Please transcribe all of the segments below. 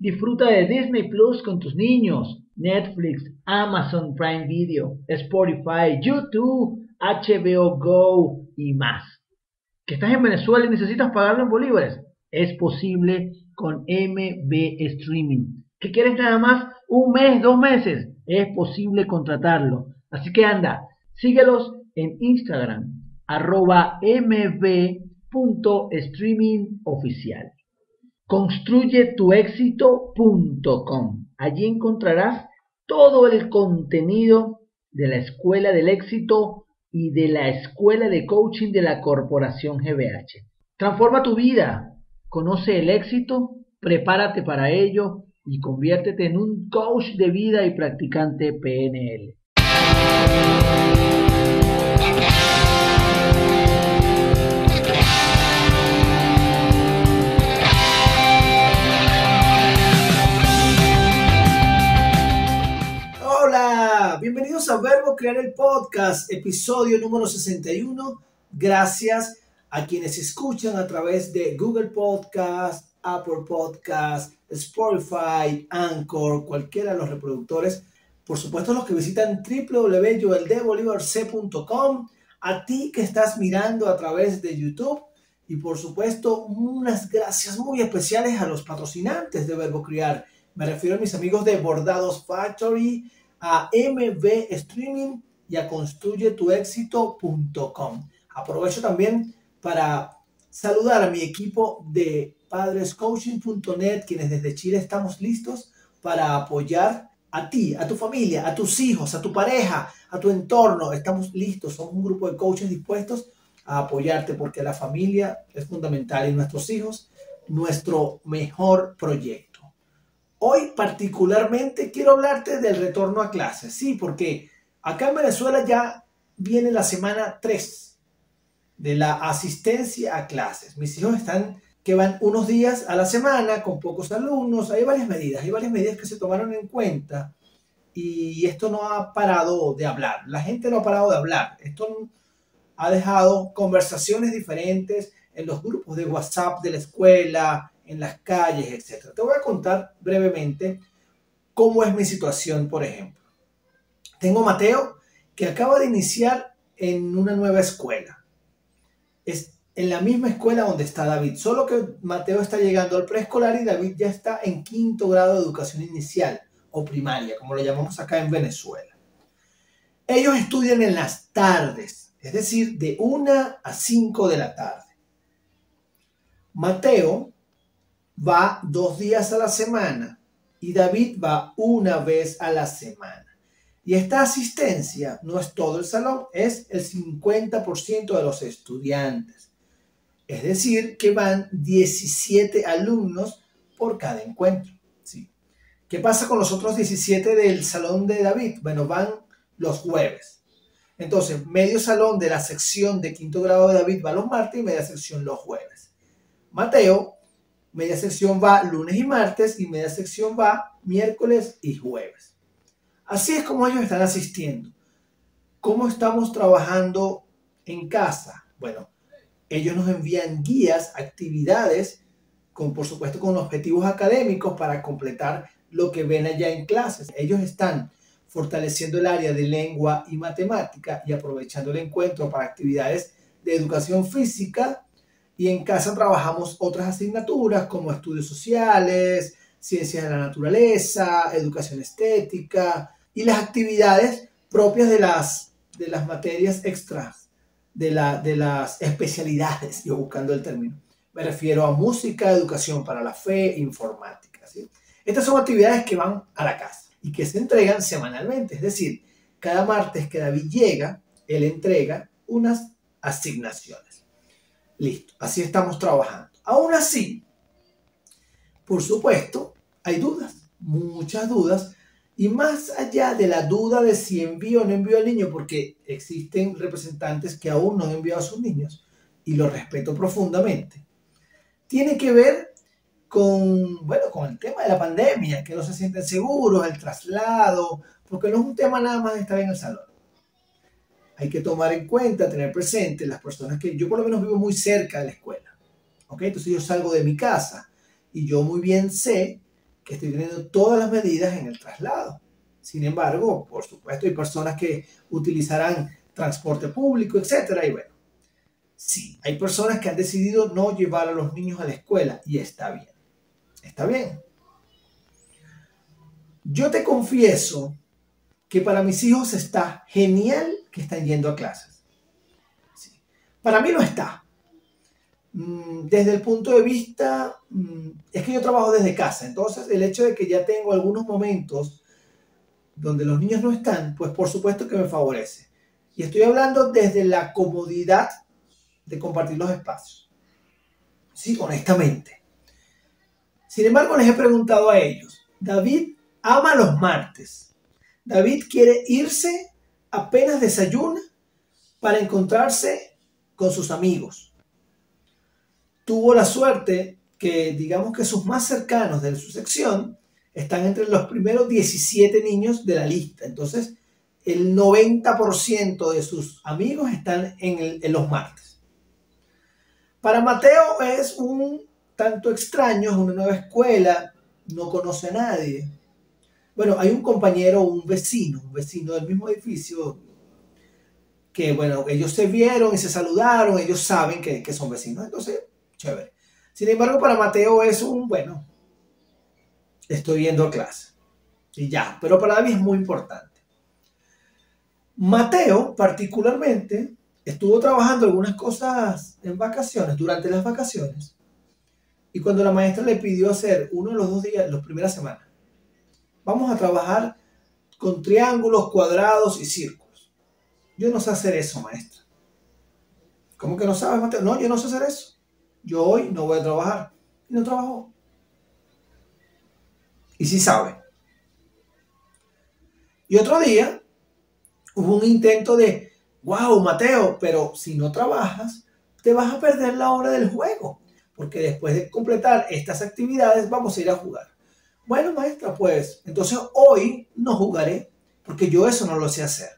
Disfruta de Disney Plus con tus niños, Netflix, Amazon Prime Video, Spotify, YouTube, HBO Go y más. ¿Que estás en Venezuela y necesitas pagarlo en bolívares? Es posible con MB Streaming. ¿Que quieres nada más un mes, dos meses? Es posible contratarlo. Así que anda, síguelos en Instagram, arroba mb.streamingoficial. Construyetuexito.com. Allí encontrarás todo el contenido de la Escuela del Éxito y de la Escuela de Coaching de la Corporación GBH. Transforma tu vida, conoce el éxito, prepárate para ello y conviértete en un coach de vida y practicante PNL. Crear el Podcast, episodio número 61. Gracias a quienes escuchan a través de Google Podcast, Apple Podcast, Spotify, Anchor, cualquiera de los reproductores. Por supuesto, los que visitan www.yoeldebolivarc.com, a ti que estás mirando a través de YouTube y por supuesto, unas gracias muy especiales a los patrocinantes de Verbo Crear. Me refiero a mis amigos de Bordados Factory, a MB Streaming y a construyetuexito.com. Aprovecho también para saludar a mi equipo de padrescoaching.net, quienes desde Chile estamos listos para apoyar a ti, a tu familia, a tus hijos, a tu pareja, a tu entorno. Estamos listos, somos un grupo de coaches dispuestos a apoyarte porque la familia es fundamental y nuestros hijos, nuestro mejor proyecto. Hoy particularmente quiero hablarte del retorno a clases, sí, porque acá en Venezuela ya viene la semana 3 de la asistencia a clases. Mis hijos están que van unos días a la semana con pocos alumnos. Hay varias medidas, hay varias medidas que se tomaron en cuenta y esto no ha parado de hablar. La gente no ha parado de hablar. Esto ha dejado conversaciones diferentes en los grupos de WhatsApp de la escuela, en las calles, etc. Te voy a contar brevemente cómo es mi situación, por ejemplo. Tengo Mateo que acaba de iniciar en una nueva escuela. Es en la misma escuela donde está David, solo que Mateo está llegando al preescolar y David ya está en quinto grado de educación inicial o primaria, como lo llamamos acá en Venezuela. Ellos estudian en las tardes, es decir, de 1 a 5 de la tarde. Mateo va dos días a la semana y David va una vez a la semana. Y esta asistencia no es todo el salón, es el 50% de los estudiantes. Es decir, que van 17 alumnos por cada encuentro. ¿sí? ¿Qué pasa con los otros 17 del salón de David? Bueno, van los jueves. Entonces, medio salón de la sección de quinto grado de David va los martes y media sección los jueves. Mateo media sección va lunes y martes y media sección va miércoles y jueves. Así es como ellos están asistiendo. ¿Cómo estamos trabajando en casa? Bueno, ellos nos envían guías, actividades, con, por supuesto con objetivos académicos para completar lo que ven allá en clases. Ellos están fortaleciendo el área de lengua y matemática y aprovechando el encuentro para actividades de educación física y en casa trabajamos otras asignaturas como estudios sociales, ciencias de la naturaleza, educación estética y las actividades propias de las, de las materias extras, de, la, de las especialidades, yo buscando el término. Me refiero a música, educación para la fe, informática. Estas son actividades que van a la casa y que se entregan semanalmente, es decir, cada martes que David llega, él entrega unas asignaciones. Listo, así estamos trabajando. Aún así, por supuesto, hay dudas, muchas dudas, Y más allá de la duda de si envío o no envío al niño, porque existen representantes que aún no han enviado a sus niños, y lo respeto profundamente, tiene que ver con, bueno, con el tema de la pandemia, que no se sienten seguros, el traslado, porque no es un tema nada más de estar en el salón. Hay que tomar en cuenta, tener presente las personas que yo por lo menos vivo muy cerca de la escuela. ¿ok? Entonces yo salgo de mi casa y yo muy bien sé que estoy teniendo todas las medidas en el traslado. Sin embargo, por supuesto, hay personas que utilizarán transporte público, etcétera, y bueno, sí, hay personas que han decidido no llevar a los niños a la escuela y está bien. Está bien. Yo te confieso que para mis hijos está genial que están yendo a clases. Para mí no está. Mm, desde el punto de vista, mm, es que yo trabajo desde casa, entonces el hecho de que ya tengo algunos momentos donde los niños no están, pues por supuesto que me favorece. Y estoy hablando desde la comodidad de compartir los espacios. Sí, honestamente. Sin embargo, les he preguntado a ellos, David ama los martes. David quiere irse apenas desayuna para encontrarse con sus amigos. Tuvo la suerte que, digamos que sus más cercanos de su sección están entre los primeros 17 niños de la lista. Entonces, el 90% de sus amigos están en, los martes. Para Mateo es un tanto extraño, es una nueva escuela, no conoce a nadie. Bueno, hay un compañero, un vecino, un vecino del mismo edificio, que bueno, ellos se vieron y se saludaron, ellos saben que, que son vecinos, entonces, chévere. Sin embargo, para Mateo es un, bueno, estoy yendo a clase. Y ya, pero para mí es muy importante. Mateo, particularmente, estuvo trabajando algunas cosas en vacaciones, durante las vacaciones, y cuando la maestra le pidió hacer uno de los dos días, las primeras semanas, vamos a trabajar con triángulos, cuadrados y círculos. Yo no sé hacer eso, maestra. ¿Cómo que no sabes, Mateo? No, yo no sé hacer eso. Yo hoy no voy a trabajar. Y no trabajó. Y sí sabe. Y otro día hubo un intento de, wow, Mateo, pero si no trabajas, te vas a perder la hora del juego porque después de completar estas actividades vamos a ir a jugar. Bueno, maestra, pues entonces hoy no jugaré, porque yo eso no lo sé hacer.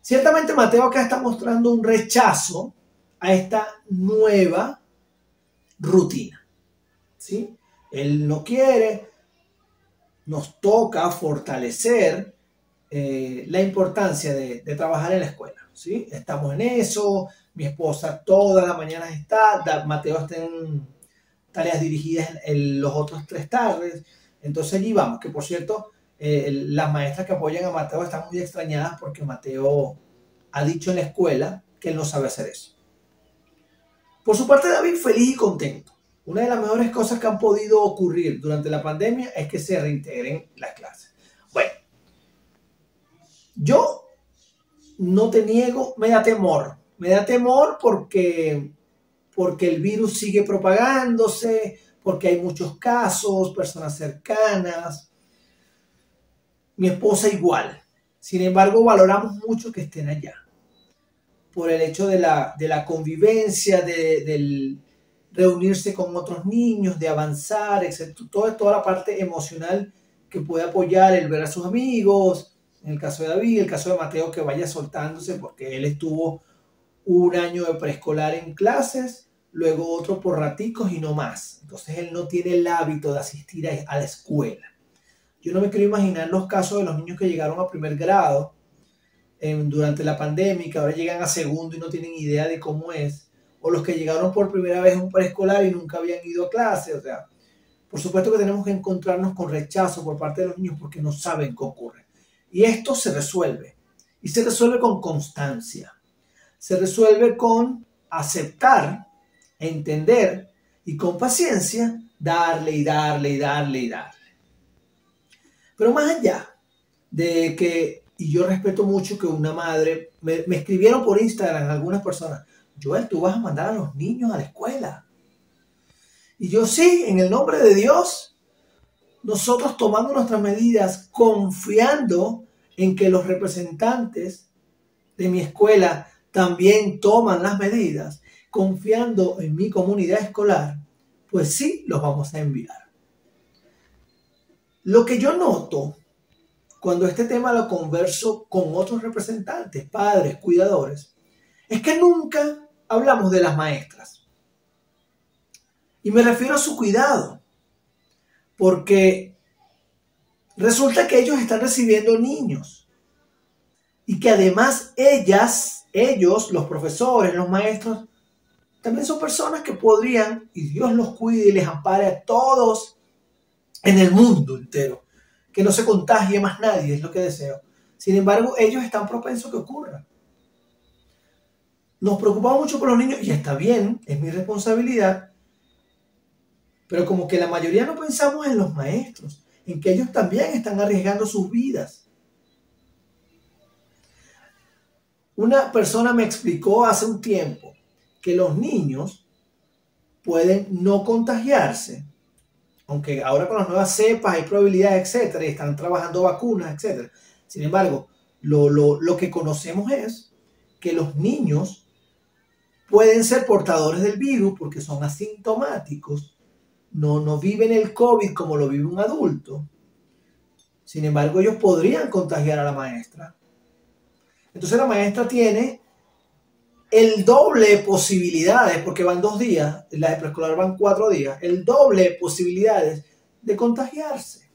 Ciertamente Mateo acá está mostrando un rechazo a esta nueva rutina. ¿sí? Él no quiere, nos toca fortalecer eh, la importancia de, trabajar en la escuela. ¿sí? Estamos en eso, mi esposa todas las mañanas está, Mateo está en tareas dirigidas en, los otros tres tardes, entonces allí vamos, que por cierto, eh, las maestras que apoyan a Mateo están muy extrañadas porque Mateo ha dicho en la escuela que él no sabe hacer eso. Por su parte, David feliz y contento. Una de las mejores cosas que han podido ocurrir durante la pandemia es que se reintegren las clases. Bueno, yo no te niego, me da temor me da temor porque, porque el virus sigue propagándose, porque hay muchos casos, personas cercanas. Mi esposa igual. Sin embargo, valoramos mucho que estén allá. Por el hecho de la, convivencia, de, reunirse con otros niños, de avanzar, etc. Toda, toda la parte emocional que puede apoyar el ver a sus amigos, en el caso de David, el caso de Mateo que vaya soltándose porque él estuvo un año de preescolar en clases, luego otro por raticos y no más. Entonces él no tiene el hábito de asistir a, la escuela. Yo no me quiero imaginar los casos de los niños que llegaron a primer grado durante la pandemia, que ahora llegan a segundo y no tienen idea de cómo es, o los que llegaron por primera vez a un preescolar y nunca habían ido a clase. O sea, por supuesto que tenemos que encontrarnos con rechazo por parte de los niños porque no saben qué ocurre. Y esto se resuelve. Y se resuelve con constancia se resuelve con aceptar, entender y con paciencia darle y darle y darle y darle. Pero más allá de que, y yo respeto mucho que una madre, me, escribieron por Instagram algunas personas, Joel, tú vas a mandar a los niños a la escuela. Y yo sí, en el nombre de Dios, nosotros tomando nuestras medidas, confiando en que los representantes de mi escuela también toman las medidas, confiando en mi comunidad escolar, pues sí, los vamos a enviar. Lo que yo noto cuando este tema lo converso con otros representantes, padres, cuidadores, es que nunca hablamos de las maestras. Y me refiero a su cuidado, porque resulta que ellos están recibiendo niños y que además ellas, ellos, los profesores, los maestros, también son personas que podrían, y Dios los cuide y les ampare a todos en el mundo entero, que no se contagie más nadie, es lo que deseo. Sin embargo, ellos están propensos que ocurra. Nos preocupamos mucho por los niños y está bien, es mi responsabilidad, pero como que la mayoría no pensamos en los maestros, en que ellos también están arriesgando sus vidas. Una persona me explicó hace un tiempo que los niños pueden no contagiarse, aunque ahora con las nuevas cepas hay probabilidades, etcétera, y están trabajando vacunas, etcétera. Sin embargo, lo, lo que conocemos es que los niños pueden ser portadores del virus porque son asintomáticos, no, no viven el COVID como lo vive un adulto. Sin embargo, ellos podrían contagiar a la maestra. Entonces la maestra tiene el doble de posibilidades, porque van dos días, la de preescolar van cuatro días, el doble de posibilidades de contagiarse.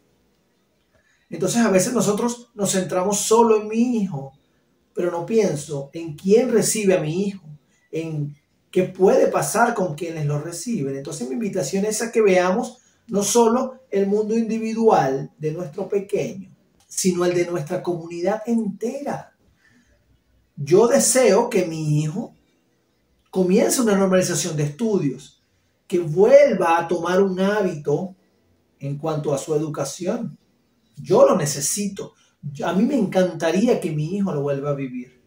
Entonces a veces nosotros nos centramos solo en mi hijo, pero no pienso en quién recibe a mi hijo, en qué puede pasar con quienes lo reciben. Entonces mi invitación es a que veamos no solo el mundo individual de nuestro pequeño, sino el de nuestra comunidad entera yo deseo que mi hijo comience una normalización de estudios, que vuelva a tomar un hábito en cuanto a su educación. Yo lo necesito. A mí me encantaría que mi hijo lo vuelva a vivir.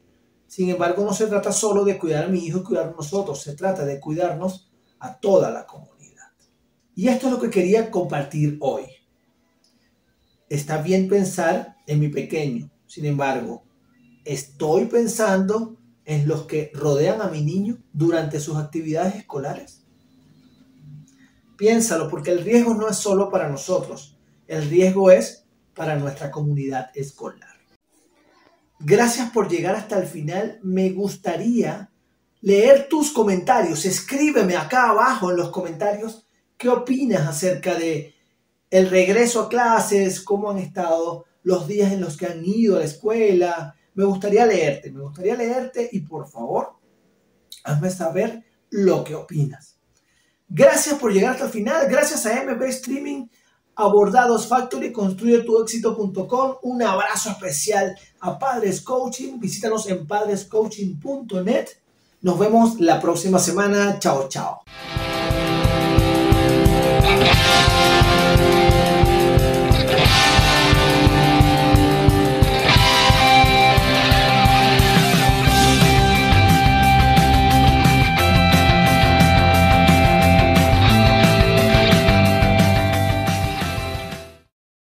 Sin embargo, no se trata solo de cuidar a mi hijo y cuidar a nosotros, se trata de cuidarnos a toda la comunidad. Y esto es lo que quería compartir hoy. Está bien pensar en mi pequeño, sin embargo, estoy pensando en los que rodean a mi niño durante sus actividades escolares? Piénsalo, porque el riesgo no es solo para nosotros, el riesgo es para nuestra comunidad escolar. Gracias por llegar hasta el final. Me gustaría leer tus comentarios. Escríbeme acá abajo en los comentarios qué opinas acerca de el regreso a clases, cómo han estado los días en los que han ido a la escuela, me gustaría leerte, me gustaría leerte y por favor, hazme saber lo que opinas. Gracias por llegar hasta el final. Gracias a MB Streaming, Abordados Factory, construye tu éxito.com. Un abrazo especial a Padres Coaching. Visítanos en padrescoaching.net. Nos vemos la próxima semana. Chao, chao.